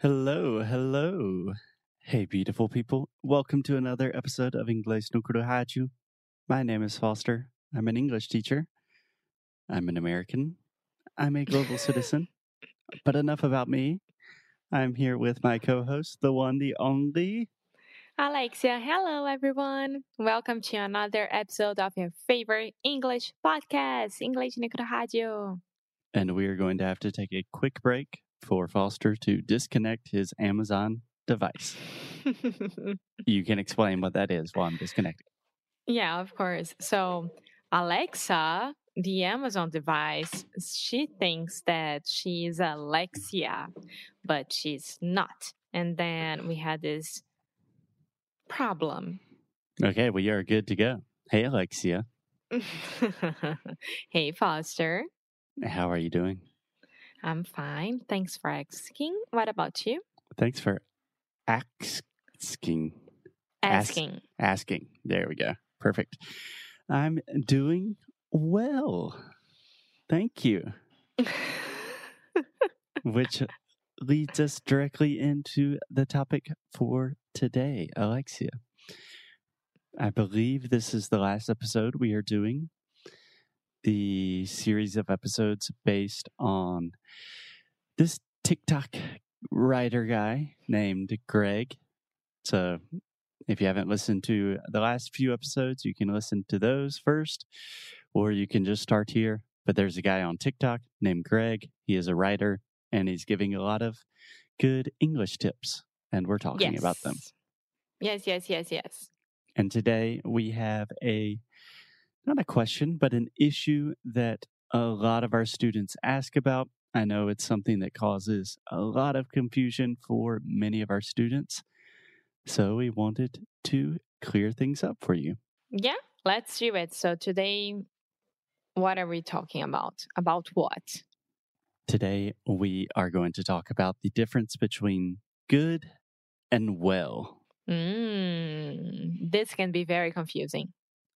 Hello, hello. Hey, beautiful people. Welcome to another episode of Inglês no Rádio. My name is Foster. I'm an English teacher. I'm an American. I'm a global citizen. But enough about me. I'm here with my co host, the one, the only. Alexia, hello everyone. Welcome to another episode of your favorite English podcast, English no Rádio. And we are going to have to take a quick break for Foster to disconnect his Amazon device. you can explain what that is while I'm disconnecting. yeah, of course. So, Alexa, the Amazon device, she thinks that she's Alexia, but she's not. And then we had this problem. Okay, we are good to go. Hey, Alexia. hey, Foster. How are you doing? I'm fine. Thanks for asking. What about you? Thanks for asking. Asking. Asking. There we go. Perfect. I'm doing well. Thank you. Which leads us directly into the topic for today, Alexia. I believe this is the last episode we are doing the series of episodes based on this TikTok writer guy named Greg. So if you haven't listened to the last few episodes, you can listen to those first, or you can just start here. But there's a guy on TikTok named Greg. He is a writer and he's giving a lot of good English tips, and we're talking yes. about them. Yes, yes, yes, yes. And today we have a not a question, but an issue that a lot of our students ask about. I know it's something that causes a lot of confusion for many of our students. So we wanted to clear things up for you. Yeah, let's do it. So today, what are we talking about? About what? Today, we are going to talk about the difference between good and well. Mm, this can be very confusing.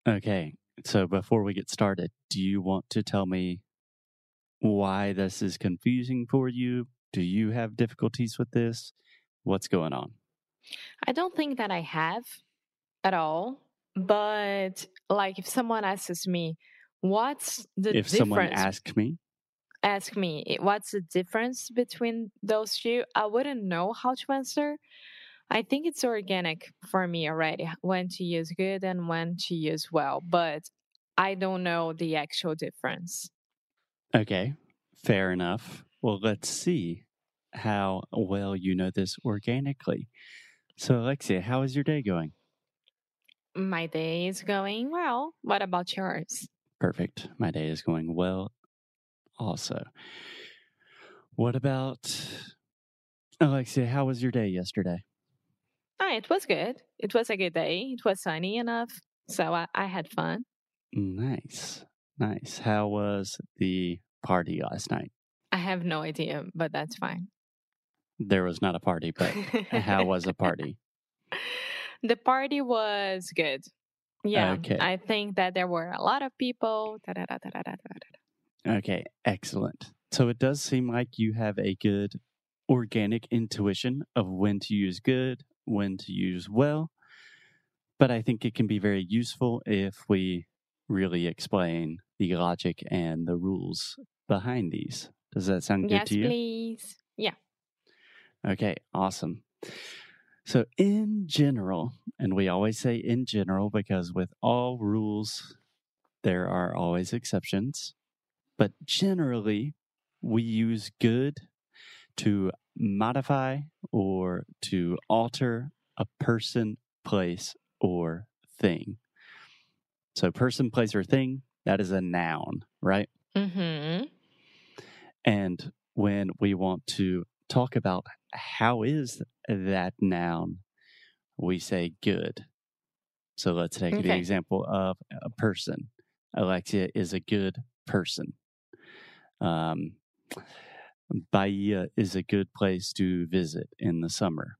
Okay, so before we get started, do you want to tell me why this is confusing for you? Do you have difficulties with this? What's going on? I don't think that I have at all. But like if someone asks me, what's the difference? if difference? someone asks me, ask me "Eh, what's the difference between those two, I wouldn't know how to answer. I think it's organic for me already when to use good and when to use well, but I don't know the actual difference. okay, fair enough. Well, let's see how well you know this organically. So, Alexia, how is your day going? My day is going well. What about yours? Perfect. My day is going well also. What about Alexia? How was your day yesterday? Ah, it was good. It was a good day. It was sunny enough, so I, I had fun. Nice. Nice. How was the party last night? I have no idea, but that's fine. There was not a party, but how was the party? the party was good. Yeah, Okay. I think that there were a lot of people. Okay, excellent. So it does seem like you have a good organic intuition of when to use good, when to use well. But I think it can be very useful if we really explain the logic and the rules behind these. Does that sound good Yes, to you? Yes, please. Yeah. Okay, awesome. So, in general, and we always say in general because with all rules, there are always exceptions. But generally, we use good to modify or to alter a person, place, or thing. So, person, place, or thing, that is a noun, right? Mm-hmm. And when we want to talk about how is that noun, we say good. So let's take the example of a person. Alexia is a good person. Um, Bahia is a good place to visit in the summer,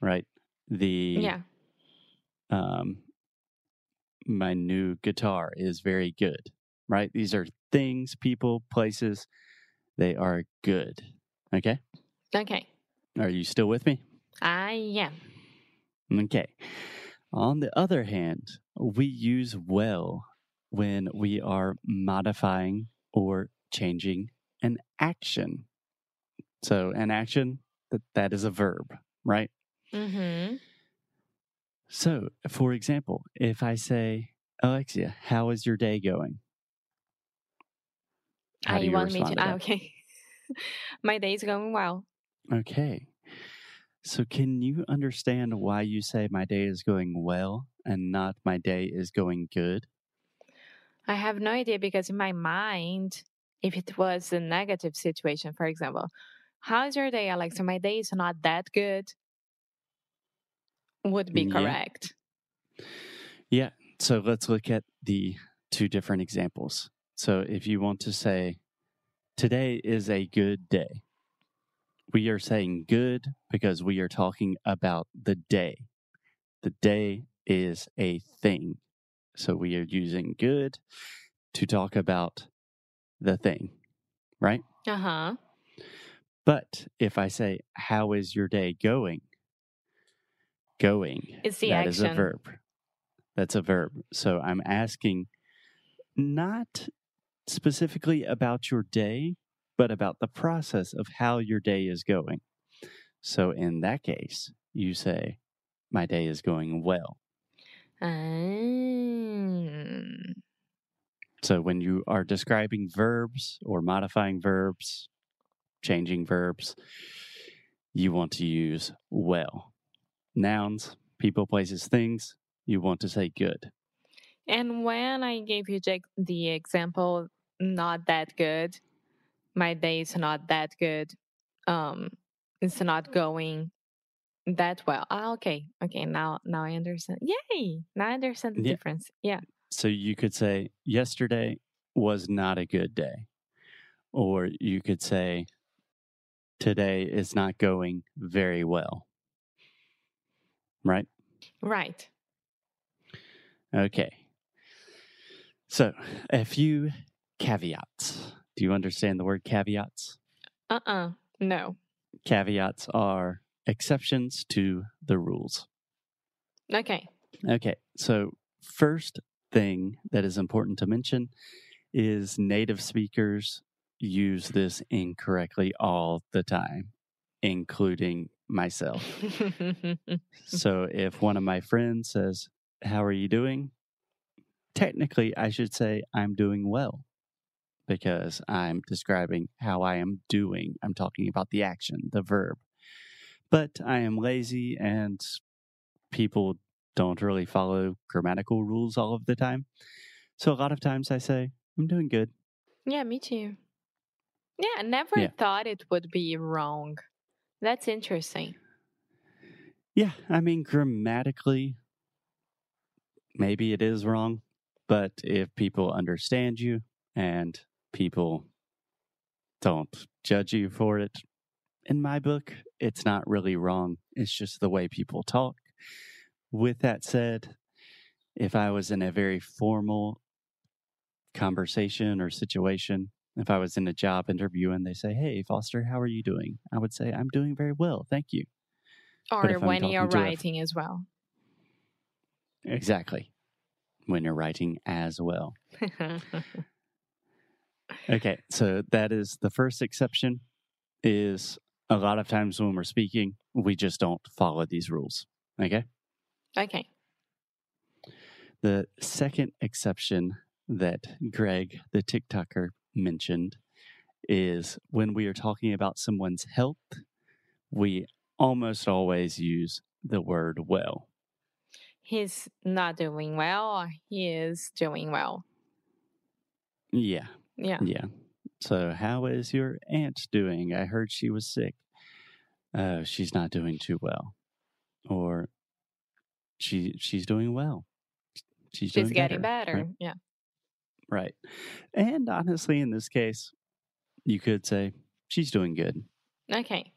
right? The Yeah. um, my new guitar is very good, right? These are things, people, places. They are good. Okay. Okay. Are you still with me? I am. Okay. On the other hand, we use well when we are modifying or changing an action. So, an action that that is a verb, right? Mm-hmm. So, for example, if I say, Alexia, how is your day going? How Ah, do you you want me to? to ah, okay. My day is going well. Okay. So, can you understand why you say my day is going well and not my day is going good? I have no idea because in my mind, if it was a negative situation, for example, how's your day, Alexa? My day is not that good. Would be Yeah. correct. Yeah. So, let's look at the two different examples. So, if you want to say, today is a good day, we are saying good because we are talking about the day. The day is a thing. So, we are using good to talk about the thing, right? Uh huh. But if I say, How is your day going? Going. It's the action. that is a verb. That's a verb. So I'm asking not specifically about your day, but about the process of how your day is going. So in that case, you say, My day is going well. Mm. So when you are describing verbs or modifying verbs, changing verbs, you want to use well. Nouns, people, places, things, you want to say good. And when I gave you the example, not that good, my day is not that good. Um, it's not going that well. Ah, okay, okay. Now, now I understand. Yay! Now I understand the Yeah. difference. Yeah. So you could say, yesterday was not a good day. Or you could say, today is not going very well. Right? Right. Okay. So a few caveats. Do you understand the word caveats? Uh uh No. Caveats are exceptions to the rules. Okay. Okay, so first thing that is important to mention is native speakers use this incorrectly all the time, including myself. so if one of my friends says, How are you doing? Technically, I should say, I'm doing well because I'm describing how I am doing. I'm talking about the action, the verb. But I am lazy and people don't really follow grammatical rules all of the time. So a lot of times I say, I'm doing good. yeah, me too. Yeah, I never Yeah. thought it would be wrong. That's interesting. Yeah, I mean, grammatically, maybe it is wrong, but if people understand you and people don't judge you for it, in my book, it's not really wrong. It's just the way people talk. With that said, if I was in a very formal conversation or situation, if I was in a job interview and they say, Hey, Foster, how are you doing? I would say, I'm doing very well. Thank you. Or when you're to a writing as well. Exactly. When you're writing as well. Okay, so that is the first exception is a lot of times when we're speaking, we just don't follow these rules. Okay? Okay. The second exception that Greg, the TikToker, mentioned is when we are talking about someone's health, we almost always use the word well. He's not doing well he is doing well. Yeah, Yeah. yeah. So, how is your aunt doing? I heard she was sick. Oh, she's not doing too well. Or she she's doing well. She's, She's doing getting better. better. Right? Yeah. right. And honestly, in this case, you could say she's doing good. Okay.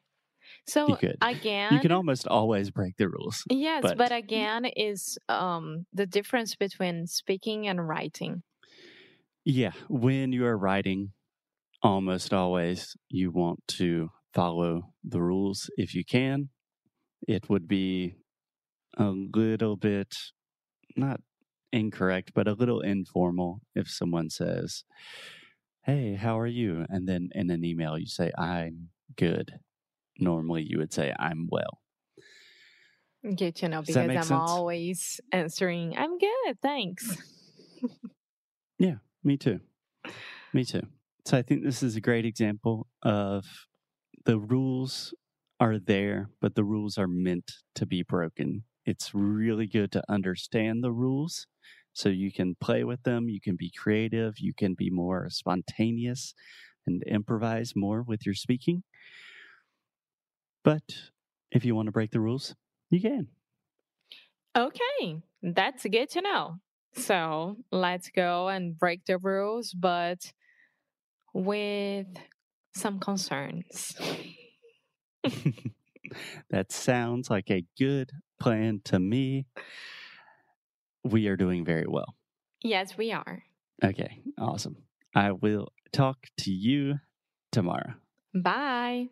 So could. again, You can almost always break the rules. yes, but, but- again, is um the difference between speaking and writing. Yeah, when you are writing, almost always you want to follow the rules if you can. It would be a little bit not incorrect, but a little informal if someone says, Hey, how are you? And then in an email, you say, I'm good. Normally, you would say, I'm well. Good to know because I'm sense? always answering, I'm good, thanks. Yeah, me too. Me too. So I think this is a great example of the rules are there, but the rules are meant to be broken. It's really good to understand the rules so you can play with them, you can be creative, you can be more spontaneous and improvise more with your speaking. But if you want to break the rules, you can. Okay, that's good to know. So let's go and break the rules, but with some concerns. that sounds like a good plan to me. We are doing very well. Yes, we are. Okay, awesome. I will talk to you tomorrow. Bye.